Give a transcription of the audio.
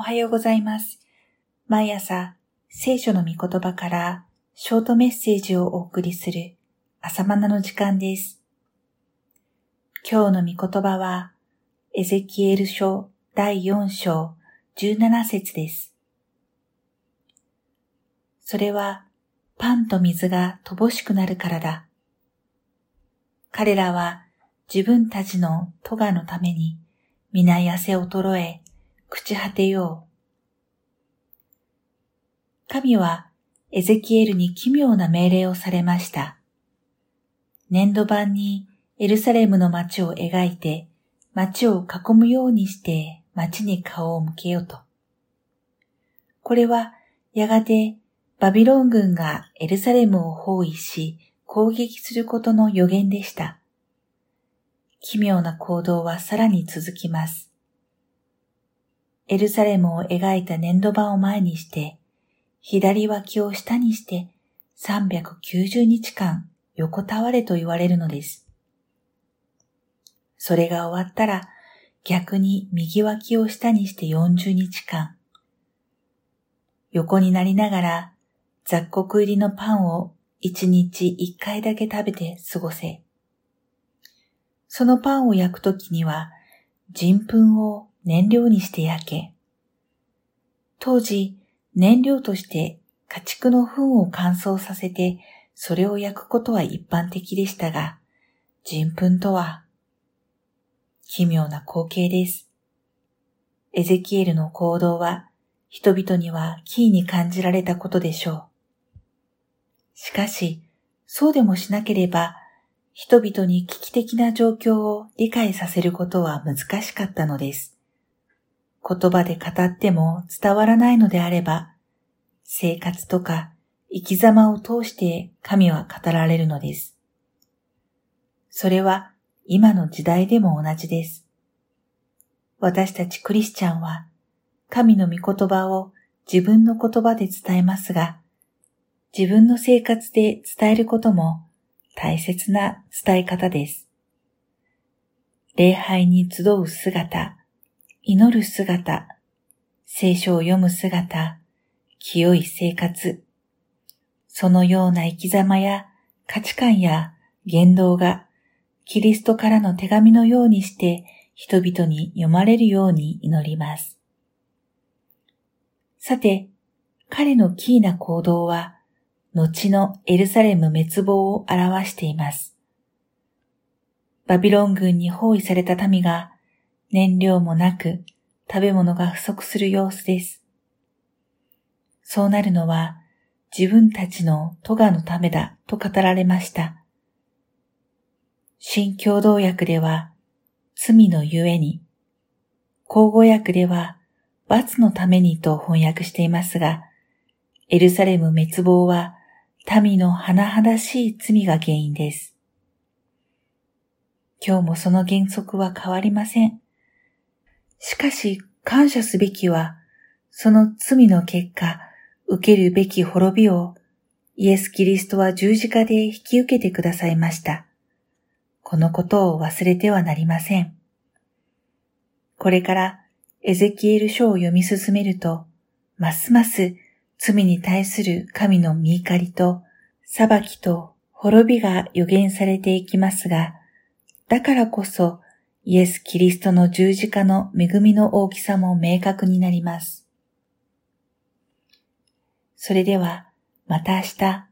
おはようございます。毎朝、聖書の御言葉からショートメッセージをお送りする朝マナの時間です。今日の御言葉は、エゼキエル書第4章17節です。それは、パンと水が乏しくなるからだ。彼らは自分たちの咎のために皆痩せ衰え、朽ち果てよう。神はエゼキエルに奇妙な命令をされました。年度版にエルサレムの街を描いて街を囲むようにして街に顔を向けようと。これはやがてバビロン軍がエルサレムを包囲し攻撃することの予言でした。奇妙な行動はさらに続きます。エルサレムを描いた粘土板を前にして、左脇を下にして390日間横たわれと言われるのです。それが終わったら逆に右脇を下にして40日間。横になりながら雑穀入りのパンを1日1回だけ食べて過ごせ。そのパンを焼くときには人糞を燃料にして焼け。当時、燃料として家畜の糞を乾燥させてそれを焼くことは一般的でしたが、人糞とは奇妙な光景です。エゼキエルの行動は人々にはキーに感じられたことでしょう。しかし、そうでもしなければ人々に危機的な状況を理解させることは難しかったのです。言葉で語っても伝わらないのであれば、生活とか生き様を通して神は語られるのです。それは今の時代でも同じです。私たちクリスチャンは神の御言葉を自分の言葉で伝えますが、自分の生活で伝えることも大切な伝え方です。礼拝に集う姿、祈る姿、聖書を読む姿、清い生活、そのような生き様や価値観や言動がキリストからの手紙のようにして人々に読まれるように祈ります。さて、彼のキーな行動は後のエルサレム滅亡を表しています。バビロン軍に包囲された民が燃料もなく食べ物が不足する様子です。そうなるのは自分たちの咎のためだと語られました。新共同訳では罪のゆえに、口語訳では罰のためにと翻訳していますが、エルサレム滅亡は民の甚だしい罪が原因です。今日もその原則は変わりません。しかし感謝すべきは、その罪の結果、受けるべき滅びをイエス・キリストは十字架で引き受けてくださいました。このことを忘れてはなりません。これからエゼキエル書を読み進めると、ますます罪に対する神の見怒りと裁きと滅びが予言されていきますが、だからこそイエス・キリストの十字架の恵みの大きさも明確になります。それではまた明日